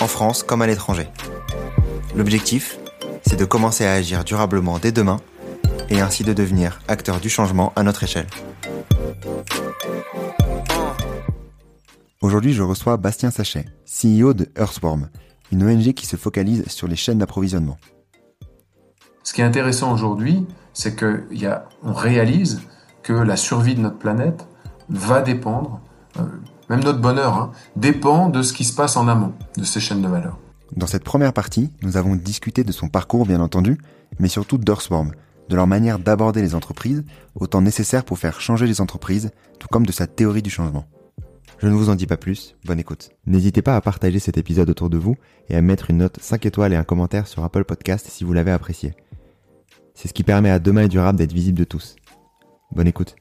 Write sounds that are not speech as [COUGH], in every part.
en France comme à l'étranger. L'objectif, c'est de commencer à agir durablement dès demain et ainsi de devenir acteur du changement à notre échelle. Aujourd'hui, je reçois Bastien Sachet, CEO de Earthworm, une ONG qui se focalise sur les chaînes d'approvisionnement. Ce qui est intéressant aujourd'hui, c'est qu'on réalise que la survie de notre planète va dépendre, euh, même notre bonheur, hein, dépend de ce qui se passe en amont de ces chaînes de valeur. Dans cette première partie, nous avons discuté de son parcours, bien entendu, mais surtout d'Earthworm, de leur manière d'aborder les entreprises, autant nécessaire pour faire changer les entreprises, tout comme de sa théorie du changement. Je ne vous en dis pas plus, bonne écoute. N'hésitez pas à partager cet épisode autour de vous et à mettre une note 5 étoiles et un commentaire sur Apple Podcast si vous l'avez apprécié. C'est ce qui permet à Demain et Durable d'être visible de tous. Bonne écoute.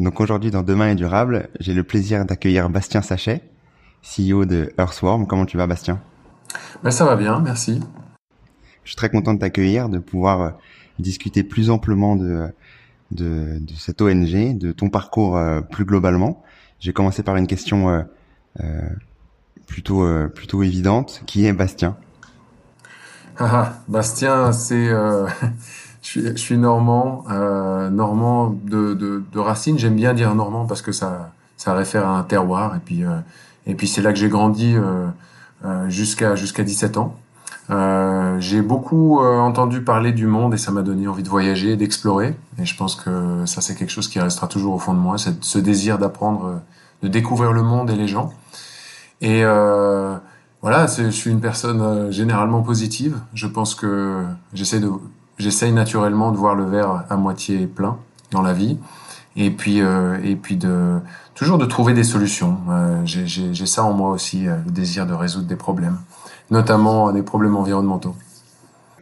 Donc aujourd'hui dans Demain est durable, j'ai le plaisir d'accueillir Bastien Sachet, CEO de Earthworm. Comment tu vas Bastien? Ben, Ça va bien, merci. Je suis très content de t'accueillir, de pouvoir euh, discuter plus amplement de, de, de, cette ONG, de ton parcours euh, plus globalement. J'ai commencé par une question euh, euh plutôt plutôt évidente, qui est Bastien? Ah, ah, Bastien, c'est je suis, je suis normand, normand de, de, de racine. J'aime bien dire normand parce que ça ça réfère à un terroir et puis et puis c'est là que j'ai grandi jusqu'à jusqu'à 17 ans. Euh, j'ai beaucoup euh, entendu parler du monde et ça m'a donné envie de voyager, d'explorer. Et je pense que ça, c'est quelque chose qui restera toujours au fond de moi, c'est ce désir d'apprendre, euh, de découvrir le monde et les gens. Et euh, voilà, je suis une personne généralement positive. Je pense que j'essaie de, j'essaye naturellement de voir le verre à moitié plein dans la vie. Et puis, et puis de toujours de trouver des solutions. j'ai ça en moi aussi, le désir de résoudre des problèmes notamment des problèmes environnementaux.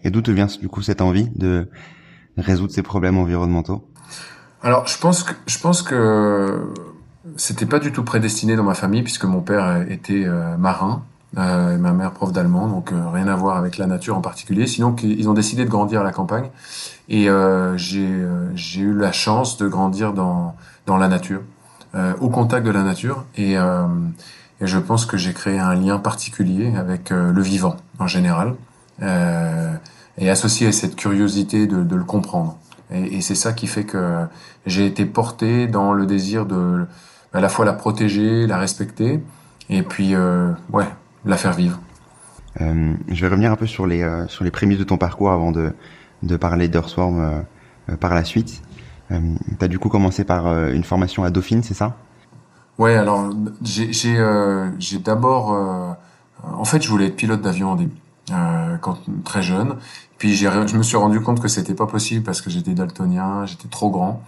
Et d'où te vient du coup cette envie de résoudre ces problèmes environnementaux? Alors, je pense que je pense que c'était pas du tout prédestiné dans ma famille puisque mon père était euh, marin euh, ma mère prof d'allemand, donc euh, rien à voir avec la nature en particulier. Sinon, ils ont décidé de grandir à la campagne et j'ai j'ai eu la chance de grandir dans dans la nature, au contact de la nature et et je pense que j'ai créé un lien particulier avec euh, le vivant en général, euh, et associé à cette curiosité de, de le comprendre. Et, et c'est ça qui fait que j'ai été porté dans le désir de à la fois la protéger, la respecter, et puis euh, ouais, la faire vivre. Euh, je vais revenir un peu sur les euh, sur les prémices de ton parcours avant de de parler d'Earthworm par la suite. tu as du coup commencé par une formation à Dauphine, c'est ça? Ouais, alors j'ai euh, d'abord euh, en fait je voulais être pilote d'avion au début euh, quand très jeune. Puis je me suis rendu compte que c'était pas possible parce que j'étais daltonien, j'étais trop grand.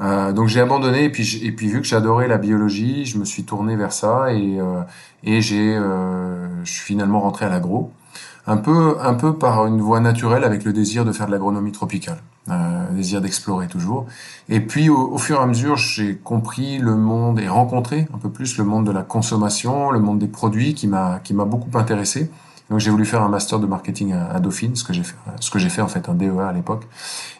Euh, donc j'ai abandonné et puis et puis vu que j'adorais la biologie, je me suis tourné vers ça et euh, et j'ai je suis finalement rentré à l'agro un peu, un peu par une voie naturelle avec le désir de faire de l'agronomie tropicale, euh, désir d'explorer toujours. Et puis au, fur et à mesure, j'ai compris le monde et rencontré un peu plus le monde de la consommation, le monde des produits qui m'a qui m'a beaucoup intéressé. Donc j'ai voulu faire un master de marketing à, Dauphine, ce que j'ai fait, ce que j'ai fait en fait un DEA à l'époque,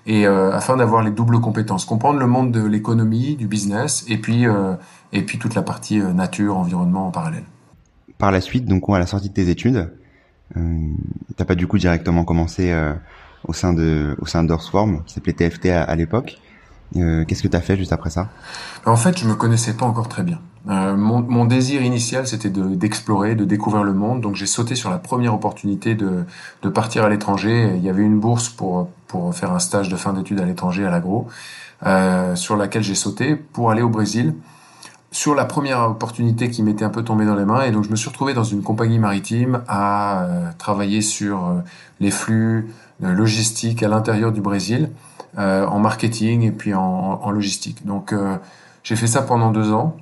et euh, afin d'avoir les doubles compétences, comprendre le monde de l'économie, du business, et puis euh, et puis toute la partie euh, nature, environnement en parallèle. Par la suite, donc à la sortie de tes études, T'as pas du coup directement commencé au sein de au sein d'Earthworm, qui s'appelait TFT à, l'époque. Euh, Qu'est-ce que tu as fait juste après ça En fait, je me connaissais pas encore très bien. Euh, mon, désir initial, c'était d'explorer, de, découvrir le monde. Donc, j'ai sauté sur la première opportunité de, de partir à l'étranger. Il y avait une bourse pour pour faire un stage de fin d'études à l'étranger à l'agro, euh, sur laquelle j'ai sauté pour aller au Brésil sur la première opportunité qui m'était un peu tombée dans les mains et donc je me suis retrouvé dans une compagnie maritime à travailler sur les flux logistiques à l'intérieur du Brésil en marketing et puis en, logistique. Donc j'ai fait ça pendant deux ans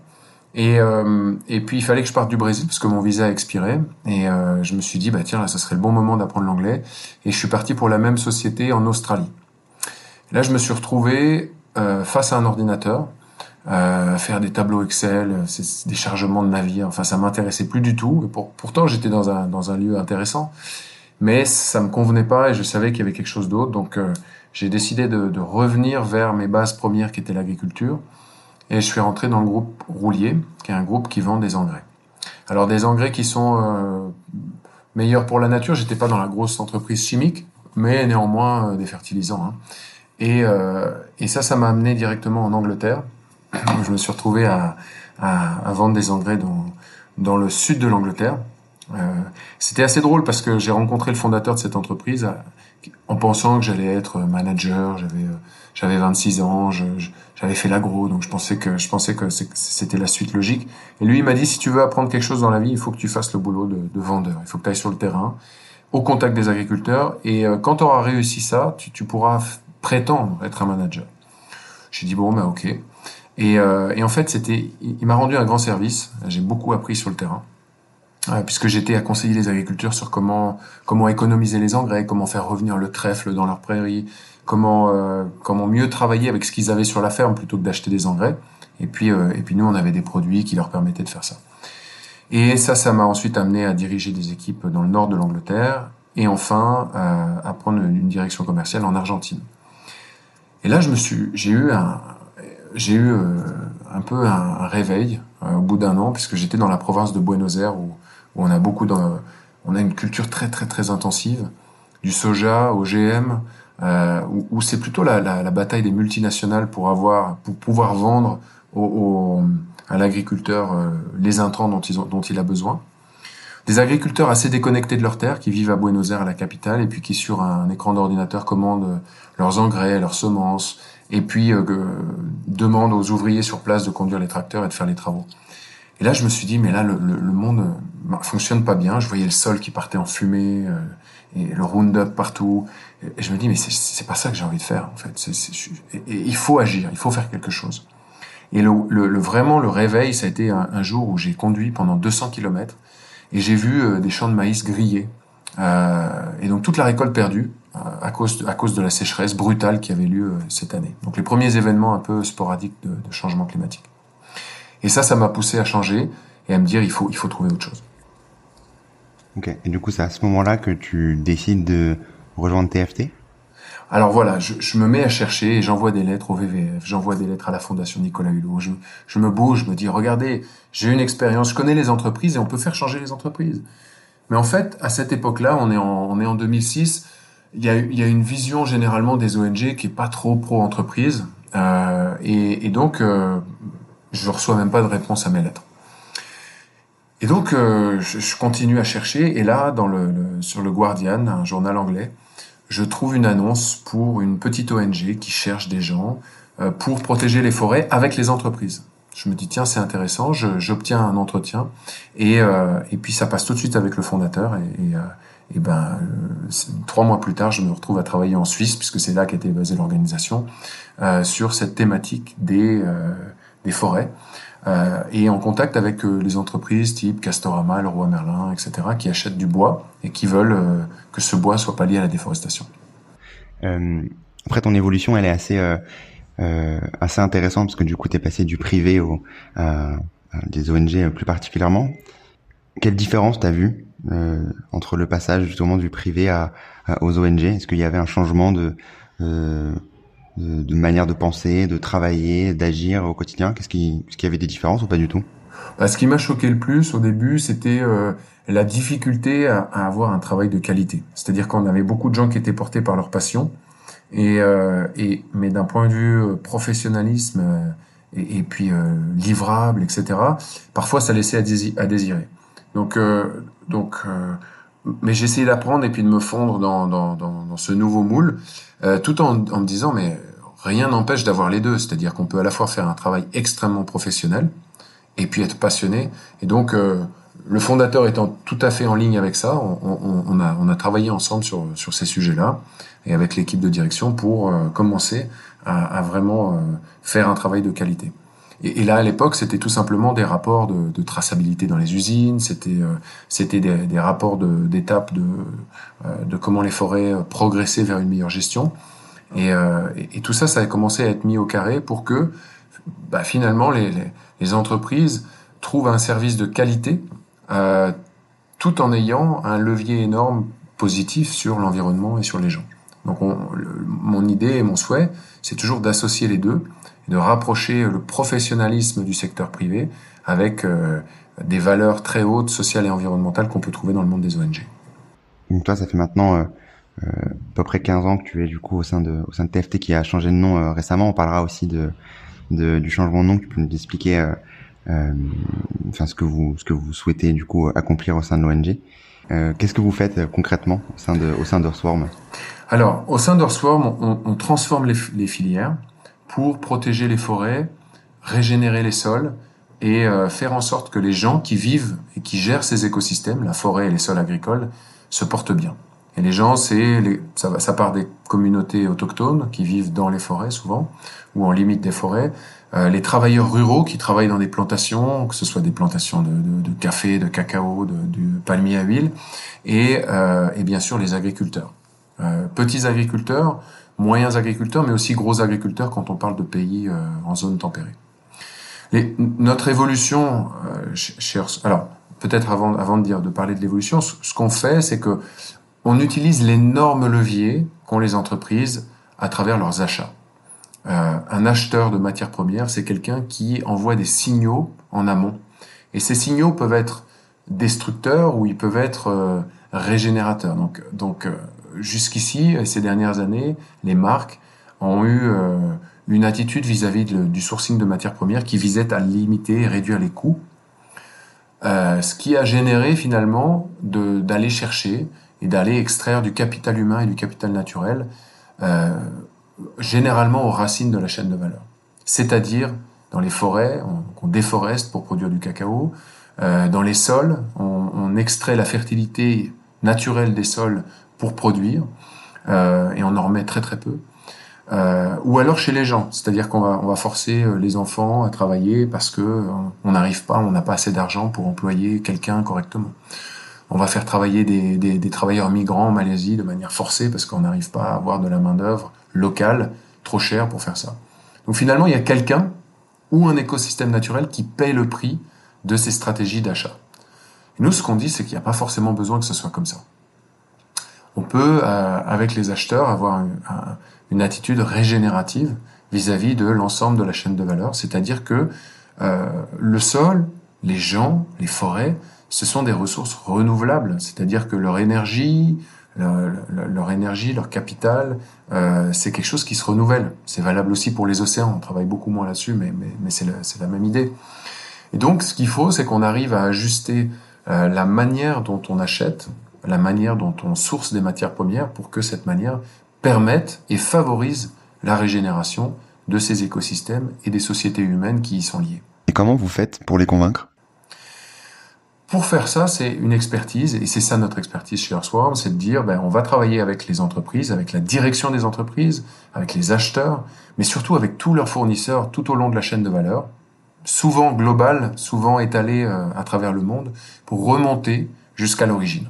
Et, euh, et puis il fallait que je parte du Brésil parce que mon visa a expiré. Et euh, je me suis dit, bah tiens, là, ça serait le bon moment d'apprendre l'anglais. Et je suis parti pour la même société en Australie. Là, je me suis retrouvé euh, face à un ordinateur, euh, faire des tableaux Excel, des chargements de navires. Enfin, ça m'intéressait plus du tout. Et pour, pourtant, j'étais dans un, dans un lieu intéressant. Mais ça me convenait pas et je savais qu'il y avait quelque chose d'autre. Donc, euh, j'ai décidé de, revenir vers mes bases premières qui étaient l'agriculture et je suis rentré dans le groupe Roulier, qui est un groupe qui vend des engrais. Alors des engrais qui sont euh, meilleurs pour la nature. J'étais pas dans la grosse entreprise chimique, mais néanmoins euh, des fertilisants. Hein. Et, euh, et ça, ça m'a amené directement en Angleterre. [CLEARS THROAT] Je me suis retrouvé à, vendre des engrais dans, le sud de l'Angleterre. C'était assez drôle parce que j'ai rencontré le fondateur de cette entreprise en pensant que j'allais être manager. J'avais euh, j'avais 26 ans, j'avais fait l'agro, donc je pensais que je pensais que c'était la suite logique. Et lui, il m'a dit si tu veux apprendre quelque chose dans la vie, il faut que tu fasses le boulot de, de vendeur. Il faut que tu ailles sur le terrain, au contact des agriculteurs, et euh, quand tu auras réussi ça, tu, pourras prétendre être un manager. J'ai dit bon, ben ok. Et, euh, et en fait, c'était, il m'a rendu un grand service. J'ai beaucoup appris sur le terrain euh, puisque j'étais à conseiller les agriculteurs sur comment comment économiser les engrais, comment faire revenir le trèfle dans leurs prairies, comment euh, comment mieux travailler avec ce qu'ils avaient sur la ferme plutôt que d'acheter des engrais. Et puis euh, et puis nous on avait des produits qui leur permettaient de faire ça. Et ça ça m'a ensuite amené à diriger des équipes dans le nord de l'Angleterre et enfin euh, à prendre une direction commerciale en Argentine. Et là je me suis j'ai eu un j'ai eu euh, un peu un, réveil euh, au bout d'un an puisque j'étais dans la province de Buenos Aires où, on a beaucoup on a une culture très très très intensive du soja au GM euh, où, c'est plutôt la, la, bataille des multinationales pour avoir, pour pouvoir vendre à l'agriculteur euh, les intrants dont, ils ont, il a besoin. Des agriculteurs assez déconnectés de leur terre, qui vivent à Buenos Aires, à la capitale, et puis qui sur un écran d'ordinateur commandent leurs engrais, leurs semences, et puis euh, demandent aux ouvriers sur place de conduire les tracteurs et de faire les travaux. Et là, je me suis dit, mais là, le, le, le monde fonctionne pas bien. Je voyais le sol qui partait en fumée, euh, et le Roundup partout. Et je me dis, mais c'est pas ça que j'ai envie de faire, en fait. C est, c il faut agir, il faut faire quelque chose. Et le, le, vraiment, le réveil, ça a été un, jour où j'ai conduit pendant 200 kilomètres et j'ai vu euh, des champs de maïs grillés. Euh, et donc toute la récolte perdue euh, à, cause de, à cause de la sécheresse brutale qui avait lieu euh, cette année. Donc les premiers événements un peu sporadiques de, de changement climatique. Et ça, ça m'a poussé à changer et à me dire il faut, il faut trouver autre chose. Ok. Et du coup, c'est à ce moment-là que tu décides de rejoindre TFT alors voilà, je, je, me mets à chercher et j'envoie des lettres au VVF, j'envoie des lettres à la Fondation Nicolas Hulot. Je, je me bouge, je me dis, regardez, j'ai une expérience, je connais les entreprises et on peut faire changer les entreprises. Mais en fait, à cette époque-là, on est en, on est en 2006, il y, a, y a une vision généralement des ONG qui est pas trop pro-entreprise. Euh, et, et, donc, euh, je reçois même pas de réponse à mes lettres. Et donc, euh, je, continue à chercher. Et là, sur le Guardian, un journal anglais, je trouve une annonce pour une petite ONG qui cherche des gens euh, pour protéger les forêts avec les entreprises. Je me dis tiens c'est intéressant, j'obtiens un entretien et, euh, et puis ça passe tout de suite avec le fondateur et, et, ben trois mois plus tard je me retrouve à travailler en Suisse puisque c'est là qu'était basée l'organisation sur cette thématique des des forêts euh, et en contact avec euh, les entreprises type Castorama, le Roi Merlin, etc., qui achètent du bois et qui veulent euh, que ce bois soit pas lié à la déforestation. Après, ton évolution, elle est assez assez intéressante parce que du coup, tu es passé du privé au, à, des ONG plus particulièrement. Quelle différence t'as vu entre le passage justement du privé aux ONG Est-ce qu'il y avait un changement de de, manière de penser, de travailler, d'agir au quotidien Qu'est-ce qui, est-ce qu'il y avait des différences ou pas du tout? Bah, Ce qui m'a choqué le plus au début, c'était euh, la difficulté à, avoir un travail de qualité. C'est-à-dire qu'on avait beaucoup de gens qui étaient portés par leur passion, et, euh, et mais d'un point de vue euh, professionnalisme euh, et, et, puis euh, livrable, etc. Parfois, ça laissait à, à désirer. Donc, euh, donc mais j'essayais d'apprendre et puis de me fondre dans, dans, dans, ce nouveau moule, euh, tout en, en, me disant, mais rien n'empêche d'avoir les deux. C'est-à-dire qu'on peut à la fois faire un travail extrêmement professionnel et puis être passionné. Et donc, euh, le fondateur étant tout à fait en ligne avec ça, on, a, on a travaillé ensemble sur, sur ces sujets-là et avec l'équipe de direction pour euh, commencer à, à vraiment faire un travail de qualité. Et, là, à l'époque, c'était tout simplement des rapports de, traçabilité dans les usines, c'était euh, c'était des, rapports d'étapes de, euh, de, comment les forêts progressaient vers une meilleure gestion. Et, et, tout ça, ça a commencé à être mis au carré pour que bah, finalement les, les, entreprises trouvent un service de qualité tout en ayant un levier énorme positif sur l'environnement et sur les gens. Donc mon idée et mon souhait, c'est toujours d'associer les deux, de rapprocher le professionnalisme du secteur privé avec euh, des valeurs très hautes sociales et environnementales qu'on peut trouver dans le monde des ONG. Donc toi, ça fait maintenant euh, euh, à peu près 15 ans que tu es du coup au sein de au sein de TFT qui a changé de nom récemment. On parlera aussi de, de, du changement de nom. Tu peux nous expliquer enfin ce que vous ce que vous souhaitez du coup accomplir au sein de l'ONG. Qu'est-ce que vous faites concrètement au sein de au sein d'Earthworm? Alors, au sein d'Earthworm, on, on, transforme les, les, filières pour protéger les forêts, régénérer les sols et euh, faire en sorte que les gens qui vivent et qui gèrent ces écosystèmes, la forêt et les sols agricoles, se portent bien. Et les gens, c'est ça, ça part des communautés autochtones qui vivent dans les forêts souvent ou en limite des forêts, euh, les travailleurs ruraux qui travaillent dans des plantations, que ce soit des plantations de, café, de cacao, de, palmier à huile, et, euh, et bien sûr les agriculteurs. Petits agriculteurs, moyens agriculteurs, mais aussi gros agriculteurs quand on parle de pays euh, en zone tempérée. Les, notre évolution, euh, alors peut-être avant, avant de dire de parler de l'évolution, ce, qu'on fait, c'est que on utilise l'énorme levier qu'ont les entreprises à travers leurs achats. Euh, un acheteur de matières premières, c'est quelqu'un qui envoie des signaux en amont. Et ces signaux peuvent être destructeurs ou ils peuvent être euh, régénérateurs. Donc, donc jusqu'ici, ces dernières années, les marques ont eu euh, une attitude vis-à-vis du sourcing de matières premières qui visait à limiter et réduire les coûts, euh, ce qui a généré finalement d'aller chercher et d'aller extraire du capital humain et du capital naturel, euh, généralement aux racines de la chaîne de valeur. C'est-à-dire dans les forêts, on, déforeste pour produire du cacao, dans les sols, on, on extrait la fertilité naturelle des sols pour produire, euh, et on en remet très très peu. Euh, ou alors chez les gens, c'est-à-dire qu'on va, forcer euh, les enfants à travailler parce que on n'arrive pas, on n'a pas assez d'argent pour employer quelqu'un correctement. On va faire travailler des, des, des, travailleurs migrants en Malaisie de manière forcée parce qu'on n'arrive pas à avoir de la main d'œuvre locale trop chère pour faire ça. Donc finalement, il y a quelqu'un ou un écosystème naturel qui paye le prix de ces stratégies d'achat. Nous, ce qu'on dit, c'est qu'il n'y a pas forcément besoin que ce soit comme ça on peut, euh, avec les acheteurs, avoir une, attitude régénérative vis-à-vis de l'ensemble de la chaîne de valeur. C'est-à-dire que euh, le sol, les gens, les forêts, ce sont des ressources renouvelables. C'est-à-dire que leur énergie, leur, énergie, leur capital, euh, c'est quelque chose qui se renouvelle. C'est valable aussi pour les océans. On travaille beaucoup moins là-dessus, mais, mais, c'est la, même idée. Et donc, ce qu'il faut, c'est qu'on arrive à ajuster la manière dont on achète la manière dont on source des matières premières pour que cette manière permette et favorise la régénération de ces écosystèmes et des sociétés humaines qui y sont liées. Et comment vous faites pour les convaincre? Pour faire ça, c'est une expertise, et c'est ça notre expertise chez Earthworm, c'est de dire, ben, on va travailler avec les entreprises, avec la direction des entreprises, avec les acheteurs, mais surtout avec tous leurs fournisseurs tout au long de la chaîne de valeur, souvent globale, souvent étalée euh, à travers le monde, pour remonter jusqu'à l'origine.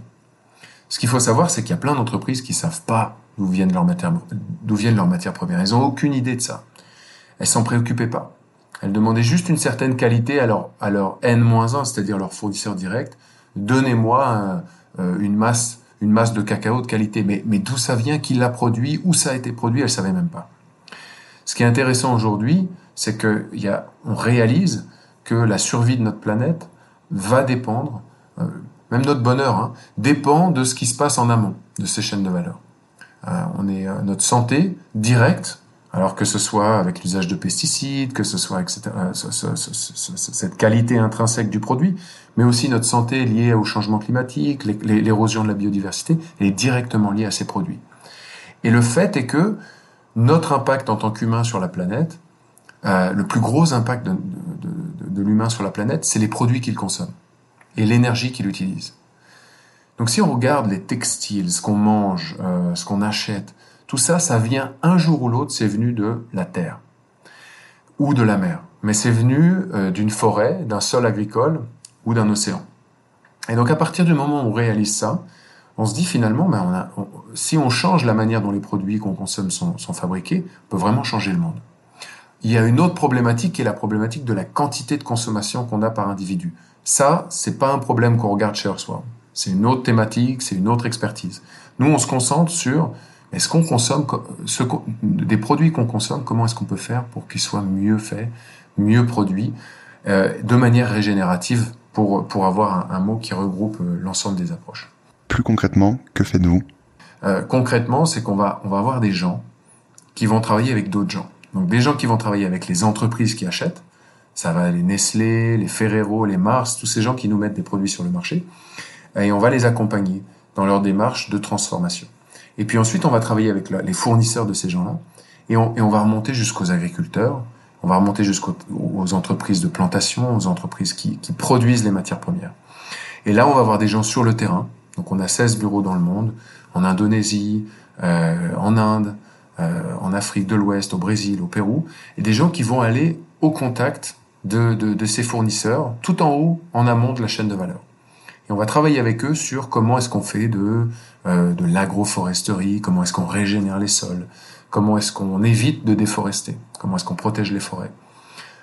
Ce qu'il faut savoir, c'est qu'il y a plein d'entreprises qui savent pas d'où viennent leurs matières, premières. Elles ont aucune idée de ça. Elles s'en préoccupaient pas. Elles demandaient juste une certaine qualité à leur, à leur N-1, c'est-à-dire leur fournisseur direct. Donnez-moi euh, une masse, une masse de cacao de qualité. Mais, d'où ça vient, qui l'a produit, où ça a été produit, elles savaient même pas. Ce qui est intéressant aujourd'hui, c'est que y a, on réalise que la survie de notre planète va dépendre, euh, même notre bonheur, hein, dépend de ce qui se passe en amont de ces chaînes de valeur. Euh, on est euh, notre santé directe, alors que ce soit avec l'usage de pesticides, que ce soit etc., euh, cette qualité intrinsèque du produit, mais aussi notre santé liée au changement climatique, l'érosion de la biodiversité, est directement liée à ces produits. Et le fait est que notre impact en tant qu'humain sur la planète, le plus gros impact de l'humain sur la planète, c'est les produits qu'il consomme et l'énergie qu'il utilise. Donc si on regarde les textiles, ce qu'on mange, euh, ce qu'on achète, tout ça, ça vient un jour ou l'autre, c'est venu de la terre ou de la mer. mais c'est venu euh, d'une forêt, d'un sol agricole ou d'un océan. Et donc à partir du moment où on réalise ça, on se dit finalement, ben si on change la manière dont les produits qu'on consomme sont, fabriqués, on peut vraiment changer le monde. Il y a une autre problématique qui est la problématique de la quantité de consommation qu'on a par individu. Ça, c'est pas un problème qu'on regarde chez Earthworm. C'est une autre thématique, c'est une autre expertise. Nous, on se concentre sur est-ce qu'on consomme ce, des produits qu'on consomme, comment est-ce qu'on peut faire pour qu'ils soient mieux faits, mieux produits, euh, de manière régénérative pour, pour avoir un, un mot qui regroupe euh, l'ensemble des approches. Plus concrètement, que faites-vous? Euh, Concrètement, c'est qu'on va, on va avoir des gens qui vont travailler avec d'autres gens. Donc des gens qui vont travailler avec les entreprises qui achètent, ça va les Nestlé, les Ferrero, les Mars, tous ces gens qui nous mettent des produits sur le marché, et on va les accompagner dans leur démarche de transformation. Et puis ensuite, on va travailler avec les fournisseurs de ces gens-là, et on, va remonter jusqu'aux agriculteurs, on va remonter jusqu'aux entreprises de plantation, aux entreprises qui, qui, produisent les matières premières. Et là, on va avoir des gens sur le terrain. Donc, on a 16 bureaux dans le monde, en Indonésie, euh, en Inde, euh, en Afrique de l'Ouest, au Brésil, au Pérou, et des gens qui vont aller au contact de, de, de ces fournisseurs, tout en haut, en amont de la chaîne de valeur. Et on va travailler avec eux sur comment est-ce qu'on fait de, euh, de l'agroforesterie, comment est-ce qu'on régénère les sols, comment est-ce qu'on évite de déforester, comment est-ce qu'on protège les forêts,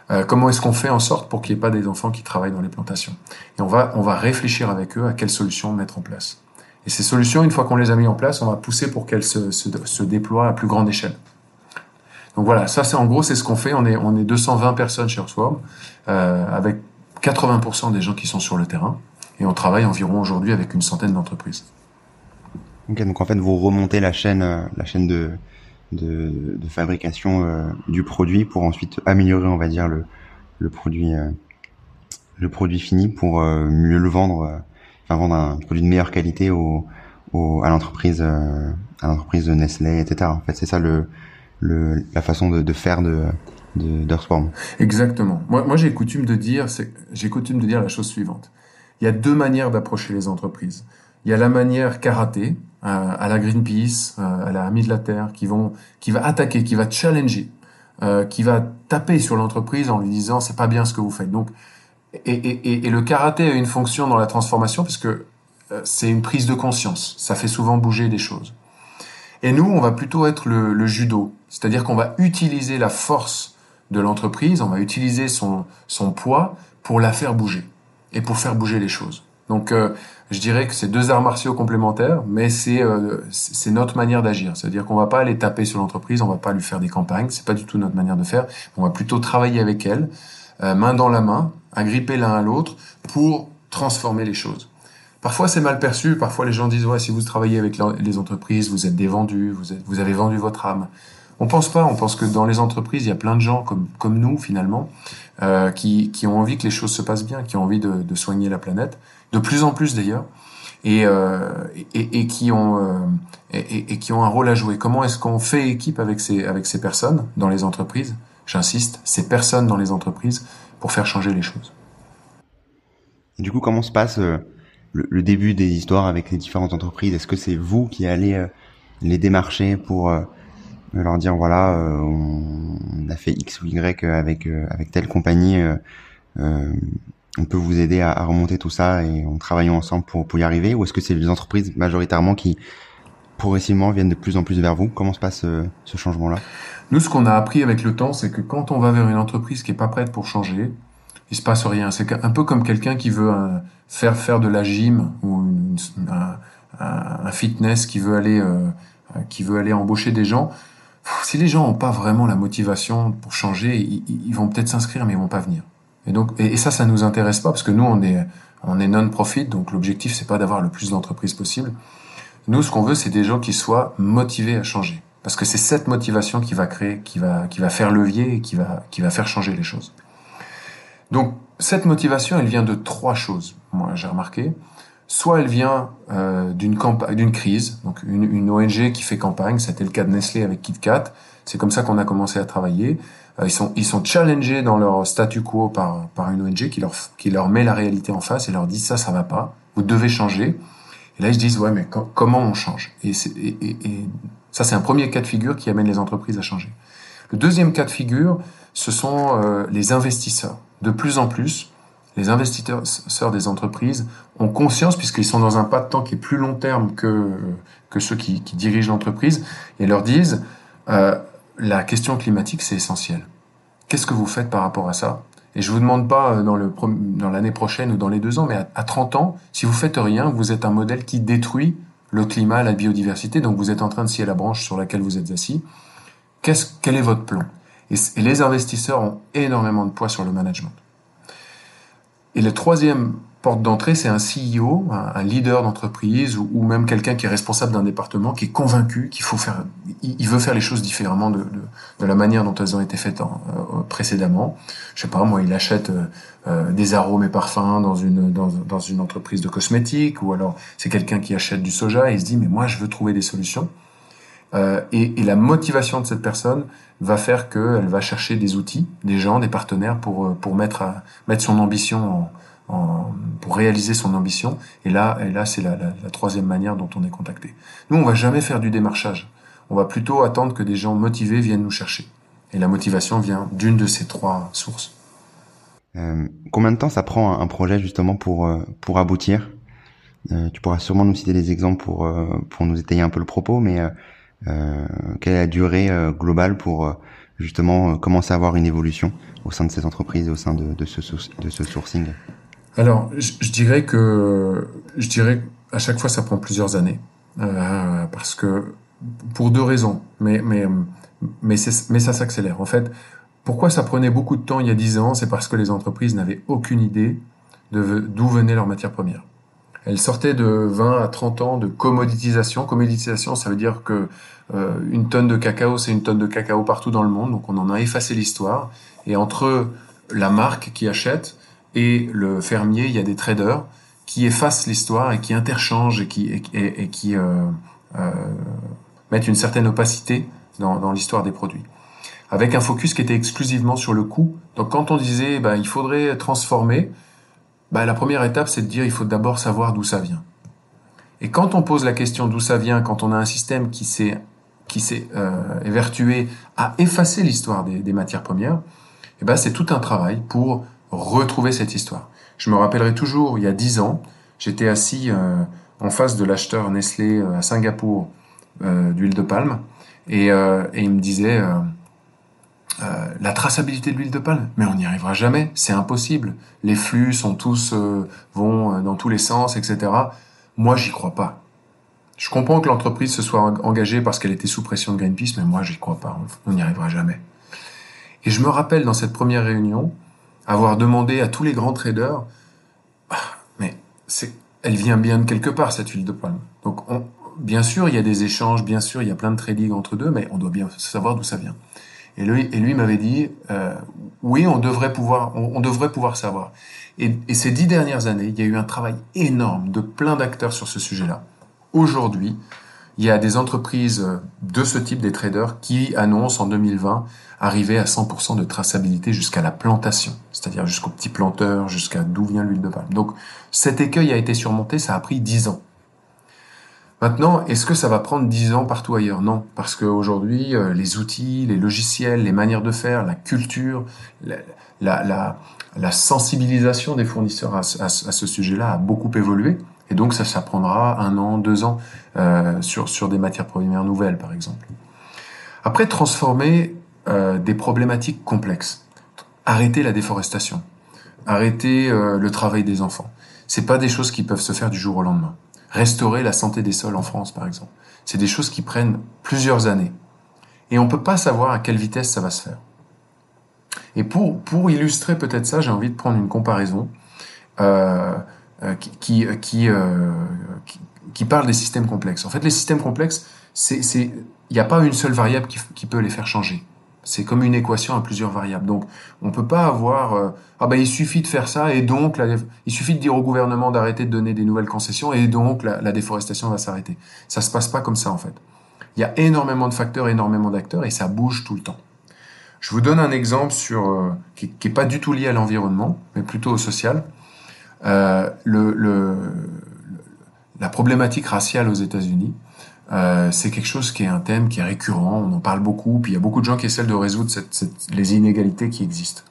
euh, comment est-ce qu'on fait en sorte pour qu'il n'y ait pas des enfants qui travaillent dans les plantations. Et on va, on va réfléchir avec eux à quelles solutions mettre en place. Et ces solutions, une fois qu'on les a mis en place, on va pousser pour qu'elles se, se, se déploient à plus grande échelle. Donc voilà, ça c'est en gros c'est ce qu'on fait. On est on est 220 personnes chez Earthworm, euh, avec 80% des gens qui sont sur le terrain et on travaille environ aujourd'hui avec une centaine d'entreprises. Ok, donc en fait vous remontez la chaîne euh, la chaîne de de, de fabrication euh, du produit pour ensuite améliorer on va dire le le produit euh, le produit fini pour mieux le vendre enfin vendre un produit de meilleure qualité au, au à l'entreprise à l'entreprise de Nestlé etc. En fait c'est ça le la façon de, faire de d'Earthworm. Exactement. Moi, j'ai coutume de dire, j'ai coutume de dire la chose suivante. Il y a deux manières d'approcher les entreprises. Il y a la manière karaté, euh, à la Greenpeace, euh, à la Amie de la Terre, qui vont, qui va attaquer, qui va challenger, euh, qui va taper sur l'entreprise en lui disant c'est pas bien ce que vous faites. Donc, et, le karaté a une fonction dans la transformation parce que c'est une prise de conscience. Ça fait souvent bouger des choses. Et nous, on va plutôt être le, judo, c'est-à-dire qu'on va utiliser la force de l'entreprise, on va utiliser son, son poids pour la faire bouger et pour faire bouger les choses. Donc, euh, je dirais que c'est deux arts martiaux complémentaires, mais c'est euh, c'est notre manière d'agir. C'est-à-dire qu'on va pas aller taper sur l'entreprise, on va pas lui faire des campagnes, c'est pas du tout notre manière de faire. On va plutôt travailler avec elle, euh, main dans la main, agripper l'un à l'autre, pour transformer les choses. Parfois, c'est mal perçu. Parfois, les gens disent ouais, si vous travaillez avec les entreprises, vous êtes des vendus, vous, vous avez vendu votre âme. On pense pas. On pense que dans les entreprises, il y a plein de gens comme comme nous finalement euh, qui qui ont envie que les choses se passent bien, qui ont envie de, de soigner la planète, de plus en plus d'ailleurs, et, euh, et, et qui ont euh, et, et, qui ont un rôle à jouer. Comment est-ce qu'on fait équipe avec ces avec ces personnes dans les entreprises? J'insiste, ces personnes dans les entreprises pour faire changer les choses. Du coup, comment se passe euh, le, le, début des histoires avec les différentes entreprises. Est-ce que c'est vous qui allez euh, les démarcher pour euh, leur dire voilà, euh, on a fait X ou Y avec avec telle compagnie, on peut vous aider à, à, remonter tout ça et on travaille ensemble pour pour y arriver? Ou est-ce que c'est les entreprises majoritairement qui progressivement viennent de plus en plus vers vous? Comment se passe ce changement-là? Nous, ce qu'on a appris avec le temps, c'est que quand on va vers une entreprise qui est pas prête pour changer, il se passe rien. C'est un peu comme quelqu'un qui veut euh, faire faire de la gym ou un, fitness qui veut aller euh, qui veut aller embaucher des gens. Si les gens n'ont pas vraiment la motivation pour changer, ils, vont peut-être s'inscrire mais ils vont pas venir. Et donc et, ça, ça nous intéresse pas parce que nous on est on est non-profit, donc l'objectif c'est pas d'avoir le plus d'entreprises possible. Nous, ce qu'on veut, c'est des gens qui soient motivés à changer, parce que c'est cette motivation qui va créer, qui va qui va faire levier et qui va qui va faire changer les choses. Donc cette motivation, elle vient de trois choses. Moi, j'ai remarqué. Soit elle vient euh, d'une d'une crise, donc une, une, ONG qui fait campagne. C'était le cas de Nestlé avec KitKat. C'est comme ça qu'on a commencé à travailler. Euh, ils sont ils sont challengés dans leur statu quo par par une ONG qui leur qui leur met la réalité en face et leur dit ça ça va pas. Vous devez changer. Et là ils se disent ouais mais comment on change? Et, et, et, et ça c'est un premier cas de figure qui amène les entreprises à changer. Le deuxième cas de figure, ce sont euh, les investisseurs. De plus en plus, les investisseurs des entreprises ont conscience, puisqu'ils sont dans un pas de temps qui est plus long terme que, ceux qui, dirigent l'entreprise, et leur disent, euh, la question climatique, c'est essentiel. Qu'est-ce que vous faites par rapport à ça? Et je vous demande pas euh, dans, l'année prochaine ou dans les deux ans, mais à, à 30 ans, si vous faites rien, vous êtes un modèle qui détruit le climat, la biodiversité, donc vous êtes en train de scier la branche sur laquelle vous êtes assis. Quel est votre plan? Et, les investisseurs ont énormément de poids sur le management. Et le troisième porte d'entrée, c'est un CEO, un, leader d'entreprise ou, même quelqu'un qui est responsable d'un département, qui est convaincu qu'il faut faire, il, veut faire les choses différemment de, la manière dont elles ont été faites euh, précédemment. Je sais pas, moi, il achète euh, euh des arômes et parfums dans une dans, dans une entreprise de cosmétiques, ou alors c'est quelqu'un qui achète du soja et il se dit mais moi je veux trouver des solutions. Euh, et, la motivation de cette personne va faire qu'elle va chercher des outils, des gens, des partenaires pour euh, pour mettre mettre son ambition pour réaliser son ambition. Et là, et là c'est la, troisième manière dont on est contacté. Nous, on va jamais faire du démarchage. On va plutôt attendre que des gens motivés viennent nous chercher. Et la motivation vient d'une de ces trois sources. Euh, combien de temps ça prend un projet justement pour pour aboutir? Tu pourras sûrement nous citer des exemples pour pour nous étayer un peu le propos, mais quelle est la durée globale pour justement commencer à avoir une évolution au sein de cette entreprise et au sein de, ce sourcing? Alors, je, dirais que je dirais à chaque fois ça prend plusieurs années euh, parce que pour deux raisons, mais mais mais, ça s'accélère. En fait, pourquoi ça prenait beaucoup de temps il y a dix ans C'est parce que les entreprises n'avaient aucune idée d'où venaient leurs matières premières. Elles sortaient de 20 à 30 ans de commoditisation. Commoditisation, ça veut dire que euh, une tonne de cacao, c'est une tonne de cacao partout dans le monde, donc on en a effacé l'histoire. Et entre la marque qui achète et le fermier, il y a des traders qui effacent l'histoire et qui interchangent et qui, et, et qui euh, euh, mettent une certaine opacité dans, dans l'histoire des produits. Avec un focus qui était exclusivement sur le coût. Donc quand on disait bah, il faudrait transformer, bah, la première étape c'est de dire il faut d'abord savoir d'où ça vient. Et quand on pose la question d'où ça vient, quand on a un système qui s'est qui s'est euh, évertué à effacer l'histoire des, matières premières, eh ben c'est tout un travail pour retrouver cette histoire. Je me rappellerai toujours, il y a dix ans, j'étais assis euh, en face de l'acheteur Nestlé euh, à Singapour d'huile de palme et, il me disait euh, la traçabilité de l'huile de palme, mais on n'y arrivera jamais, c'est impossible. Les flux sont tous vont dans tous les sens, etc. Moi, j'y crois pas. Je comprends que l'entreprise se soit engagée parce qu'elle était sous pression de Greenpeace, mais moi, j'y crois pas. On n'y arrivera jamais. Et je me rappelle dans cette première réunion, avoir demandé à tous les grands traders, ah, mais elle vient bien de quelque part cette huile de palme. Donc, on, bien sûr, il y a des échanges, bien sûr, il y a plein de trading entre deux, mais on doit bien savoir d'où ça vient. Et lui, et lui m'avait dit, euh, oui, on devrait pouvoir, on, devrait pouvoir savoir. Et, et, ces dix dernières années, il y a eu un travail énorme de plein d'acteurs sur ce sujet-là. Aujourd'hui, il y a des entreprises de ce type, des traders, qui annoncent en 2020 arriver à 100% de traçabilité jusqu'à la plantation, c'est-à-dire jusqu'au petit planteur, jusqu'à d'où vient l'huile de palme. Donc cet écueil a été surmonté, ça a pris 10 ans. Maintenant, est-ce que ça va prendre 10 ans partout ailleurs? Non, parce qu'aujourd'hui, euh, les outils, les logiciels, les manières de faire, la culture, la, sensibilisation des fournisseurs à, ce sujet-là a beaucoup évolué. Et donc ça, ça prendra un an, deux ans euh, sur, des matières premières nouvelles, par exemple. Après, transformer euh, des problématiques complexes. Arrêter la déforestation. Arrêter le travail des enfants. C'est pas des choses qui peuvent se faire du jour au lendemain. Restaurer la santé des sols en France, par exemple. C'est des choses qui prennent plusieurs années. Et on peut pas savoir à quelle vitesse ça va se faire. Et pour, illustrer peut-être ça, j'ai envie de prendre une comparaison euh, euh euh, qui, parle des systèmes complexes. En fait, les systèmes complexes, il n'y a pas une seule variable qui peut les faire changer. C'est comme une équation à plusieurs variables. Donc, on peut pas avoir euh, ah ben il suffit de faire ça et donc il suffit de dire au gouvernement d'arrêter de donner des nouvelles concessions et donc la, déforestation va s'arrêter. Ça se passe pas comme ça en fait. Il y a énormément de facteurs, énormément d'acteurs et ça bouge tout le temps. Je vous donne un exemple euh, qui, qui est pas du tout lié à l'environnement, mais plutôt au social. Euh, la problématique raciale aux États-Unis Euh, c'est quelque chose qui est un thème qui est récurrent, on en parle beaucoup, puis il y a beaucoup de gens qui essaient de résoudre cette, cette, les inégalités qui existent.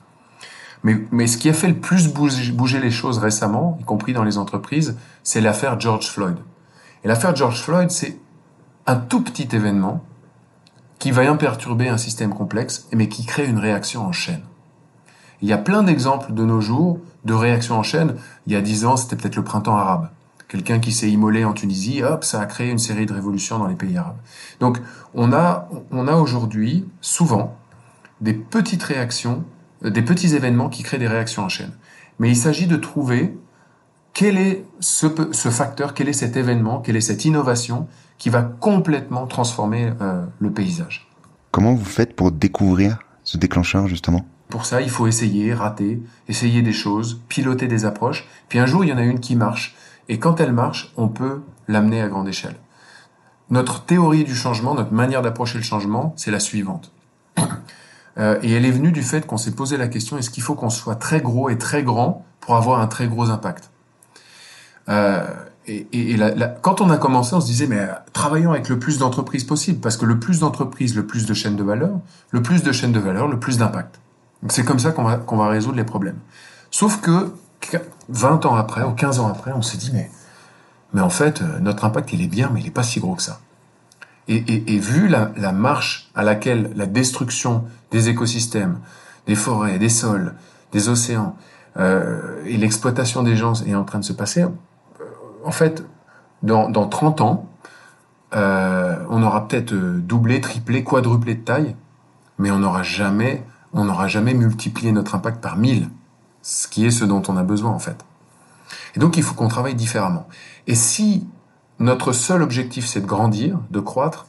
Mais, mais ce qui a fait le plus bouger, les choses récemment, y compris dans les entreprises, c'est l'affaire George Floyd. Et l'affaire George Floyd, c'est un tout petit événement qui va perturber un système complexe, mais qui crée une réaction en chaîne. Il y a plein d'exemples de nos jours de réactions en chaîne. Il y a dix ans, c'était peut-être le printemps arabe. Quelqu'un qui s'est immolé en Tunisie, hop, ça a créé une série de révolutions dans les pays arabes. Donc, on a, on a aujourd'hui, souvent, des petites réactions, euh, des petits événements qui créent des réactions en chaîne. Mais il s'agit de trouver quel est ce, ce, facteur, quel est cet événement, quelle est cette innovation qui va complètement transformer euh, le paysage. Comment vous faites pour découvrir ce déclencheur justement? Pour ça, il faut essayer, rater, essayer des choses, piloter des approches. Puis un jour, il y en a une qui marche. Et quand elle marche, on peut l'amener à grande échelle. Notre théorie du changement, notre manière d'approcher le changement, c'est la suivante. [CLEARS THROAT] Euh, et elle est venue du fait qu'on s'est posé la question est-ce qu'il faut qu'on soit très gros et très grand pour avoir un très gros impact? Euh, et, quand on a commencé, on se disait, mais euh, travaillons avec le plus d'entreprises possible, parce que le plus d'entreprises, le plus de chaînes de valeur, le plus de chaînes de valeur, le plus d'impact. C'est comme ça qu'on va, qu'on va résoudre les problèmes. Sauf que 20 ans après, ou 15 ans après, on s'est dit, mais, en fait, euh, notre impact, il est bien, mais il n'est pas si gros que ça. Et, vu la, marche à laquelle la destruction des écosystèmes, des forêts, des sols, des océans, euh, et l'exploitation des gens est en train de se passer, en fait, dans, dans 30 ans, euh, on aura peut-être euh, doublé, triplé, quadruplé de taille, mais on n'aura jamais, jamais multiplié notre impact par 1000, ce qui est ce dont on a besoin en fait. Et donc il faut qu'on travaille différemment. Et si notre seul objectif c'est de grandir, de croître,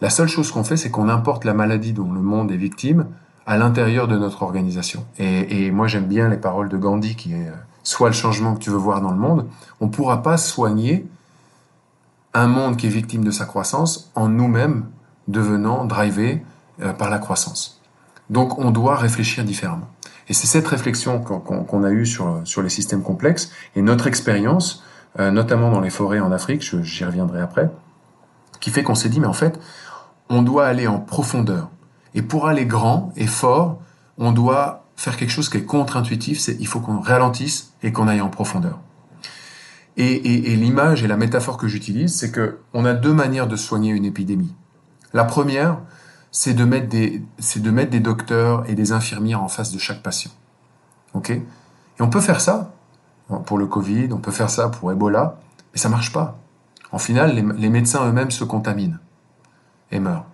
la seule chose qu'on fait c'est qu'on importe la maladie dont le monde est victime à l'intérieur de notre organisation. Et, moi j'aime bien les paroles de Gandhi qui est euh, soit le changement que tu veux voir dans le monde, on ne pourra pas soigner un monde qui est victime de sa croissance en nous-mêmes devenant drivés euh, par la croissance. Donc on doit réfléchir différemment. Et c'est cette réflexion qu'on a eue sur, les systèmes complexes et notre expérience, euh, notamment dans les forêts en Afrique, j'y reviendrai après, qui fait qu'on s'est dit, mais en fait, on doit aller en profondeur. Et pour aller grand et fort, on doit faire quelque chose qui est contre-intuitif, c'est il faut qu'on ralentisse et qu'on aille en profondeur. Et, et, et l'image et la métaphore que j'utilise, c'est que on a deux manières de soigner une épidémie. La première, c'est de mettre des, c'est de mettre des docteurs et des infirmières en face de chaque patient. Ok? Et on peut faire ça pour le Covid, on peut faire ça pour Ebola, mais ça marche pas. En final, les, les médecins eux-mêmes se contaminent et meurent.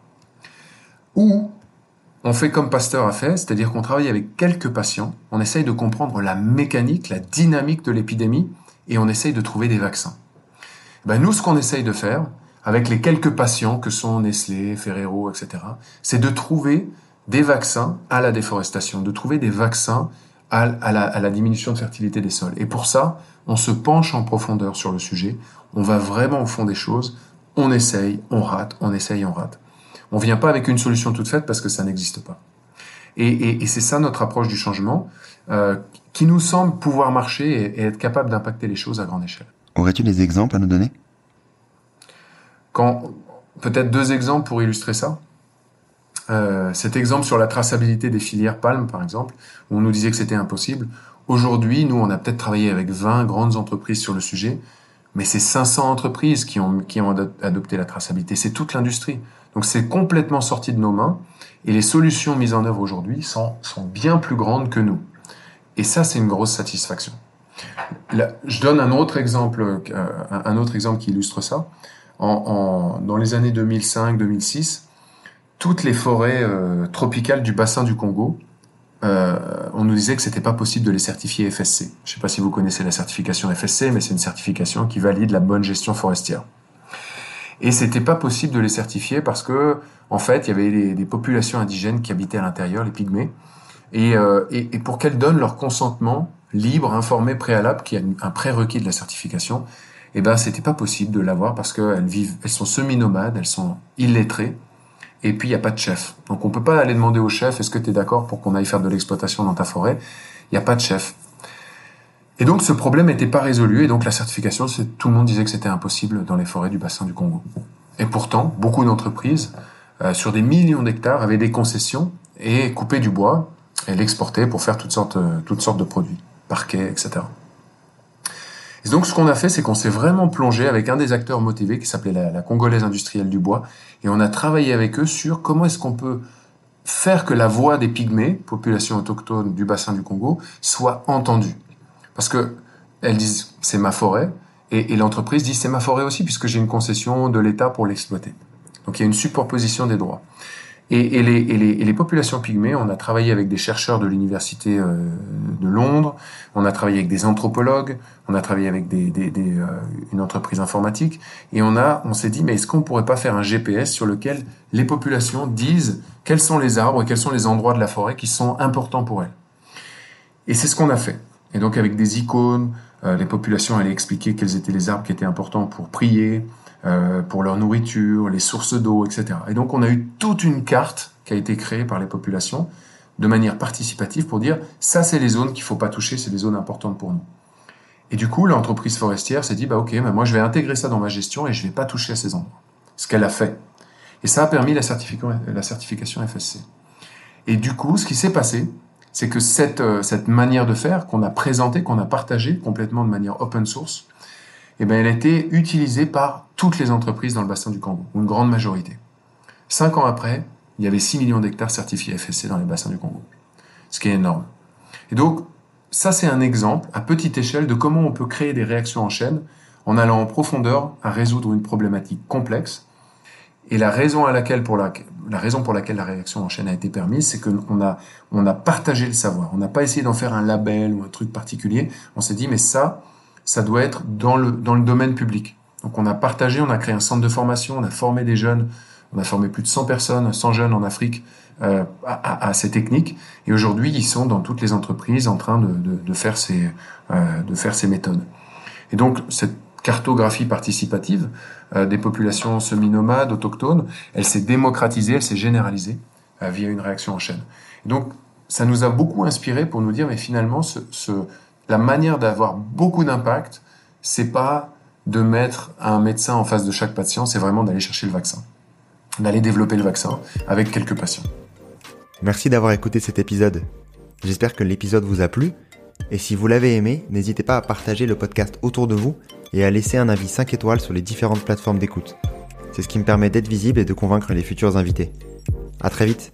Ou on fait comme Pasteur a fait, c'est-à-dire qu'on travaille avec quelques patients, on essaye de comprendre la mécanique, la dynamique de l'épidémie, et on essaye de trouver des vaccins. Ben nous, ce qu'on essaye de faire, avec les quelques patients que sont Nestlé, Ferrero, etc., c'est de trouver des vaccins à la déforestation, de trouver des vaccins à, la, diminution de fertilité des sols. Et pour ça, on se penche en profondeur sur le sujet, on va vraiment au fond des choses, on essaye, on rate, on essaye, on rate. On vient pas avec une solution toute faite parce que ça n'existe pas. Et c'est ça notre approche du changement euh, qui nous semble pouvoir marcher et, et être capable d'impacter les choses à grande échelle. Aurais-tu des exemples à nous donner? Quand peut-être deux exemples pour illustrer ça. Euh, cet exemple sur la traçabilité des filières palmes, par exemple, où on nous disait que c'était impossible. Aujourd'hui, nous, on a peut-être travaillé avec 20 grandes entreprises sur le sujet, mais c'est 500 entreprises qui ont, qui ont adopté la traçabilité. C'est toute l'industrie. Donc c'est complètement sorti de nos mains et les solutions mises en œuvre aujourd'hui sont, sont bien plus grandes que nous. Et ça, c'est une grosse satisfaction. Là, je donne un autre exemple, euh, un autre exemple qui illustre ça. Dans les années 2005-2006, toutes les forêts euh, tropicales du bassin du Congo, euh, on nous disait que c'était pas possible de les certifier FSC. Je sais pas si vous connaissez la certification FSC, mais c'est une certification qui valide la bonne gestion forestière. Et c'était pas possible de les certifier parce que, en fait, il y avait des, populations indigènes qui habitaient à l'intérieur, les pygmées, et, euh, pour qu'elles donnent leur consentement libre, informé, préalable, qui est un prérequis de la certification, eh ben, c'était pas possible de l'avoir parce qu'elles vivent, elles sont semi-nomades, elles sont illettrées, et puis il n'y a pas de chef. Donc on peut pas aller demander au chef, est-ce que tu es d'accord pour qu'on aille faire de l'exploitation dans ta forêt? Il n'y a pas de chef. Et donc ce problème n'était pas résolu et donc la certification, tout le monde disait que c'était impossible dans les forêts du bassin du Congo. Et pourtant, beaucoup d'entreprises, euh, sur des millions d'hectares, avaient des concessions et coupaient du bois et l'exportaient pour faire toutes sortes, euh, toutes sortes de produits, parquets, etc. Et donc, ce qu'on a fait, c'est qu'on s'est vraiment plongé avec un des acteurs motivés qui s'appelait la, la, Congolaise industrielle du bois, et on a travaillé avec eux sur comment est-ce qu'on peut faire que la voix des pygmées, population autochtone du bassin du Congo, soit entendue. Parce que elles disent c'est ma forêt, et, et l'entreprise dit c'est ma forêt aussi puisque j'ai une concession de l'État pour l'exploiter. Donc il y a une superposition des droits. Et, et, les, et, les, et, les, populations pygmées, on a travaillé avec des chercheurs de l'université euh, de Londres, on a travaillé avec des anthropologues, on a travaillé avec des, des, des euh, une entreprise informatique, et on a, on s'est dit, mais est-ce qu'on pourrait pas faire un GPS sur lequel les populations disent quels sont les arbres et quels sont les endroits de la forêt qui sont importants pour elles? Et c'est ce qu'on a fait. Et donc avec des icônes, les populations allaient expliquer quels étaient les arbres qui étaient importants pour prier, euh, pour leur nourriture, les sources d'eau, etc. Et donc on a eu toute une carte qui a été créée par les populations de manière participative pour dire ça c'est les zones qu'il faut pas toucher, c'est des zones importantes pour nous. Et du coup l'entreprise forestière s'est dit bah ok, moi je vais intégrer ça dans ma gestion et je vais pas toucher à ces endroits. Ce qu'elle a fait. Et ça a permis la la certification FSC. Et du coup, ce qui s'est passé, c'est que cette, euh, cette manière de faire qu'on a présentée, qu'on a partagée complètement de manière open source, eh bien, elle a été utilisée par toutes les entreprises dans le bassin du Congo, une grande majorité. Cinq ans après, il y avait 6 millions d'hectares certifiés FSC dans les bassins du Congo, ce qui est énorme. Et donc, ça c'est un exemple à petite échelle de comment on peut créer des réactions en chaîne en allant en profondeur à résoudre une problématique complexe et la raison à laquelle pour la, la raison pour laquelle la réaction en chaîne a été permise, c'est qu'on a, on a partagé le savoir. On n'a pas essayé d'en faire un label ou un truc particulier. On s'est dit, mais ça, ça doit être dans le, dans le domaine public. Donc on a partagé, on a créé un centre de formation, on a formé des jeunes, on a formé plus de 100 personnes, 100 jeunes en Afrique euh, à, ces techniques. Et aujourd'hui, ils sont dans toutes les entreprises en train de, de, faire, ces, euh, de faire ces méthodes. Et donc, cette cartographie participative des populations semi-nomades, autochtones, elle s'est démocratisée, elle s'est généralisée euh, via une réaction en chaîne. Donc, ça nous a beaucoup inspiré pour nous dire, mais finalement, ce la manière d'avoir beaucoup d'impact, c'est pas de mettre un médecin en face de chaque patient, c'est vraiment d'aller chercher le vaccin, d'aller développer le vaccin avec quelques patients. Merci d'avoir écouté cet épisode. J'espère que l'épisode vous a plu. Et si vous l'avez aimé, n'hésitez pas à partager le podcast autour de vous et à laisser un avis 5 étoiles sur les différentes plateformes d'écoute. C'est ce qui me permet d'être visible et de convaincre les futurs invités. À très vite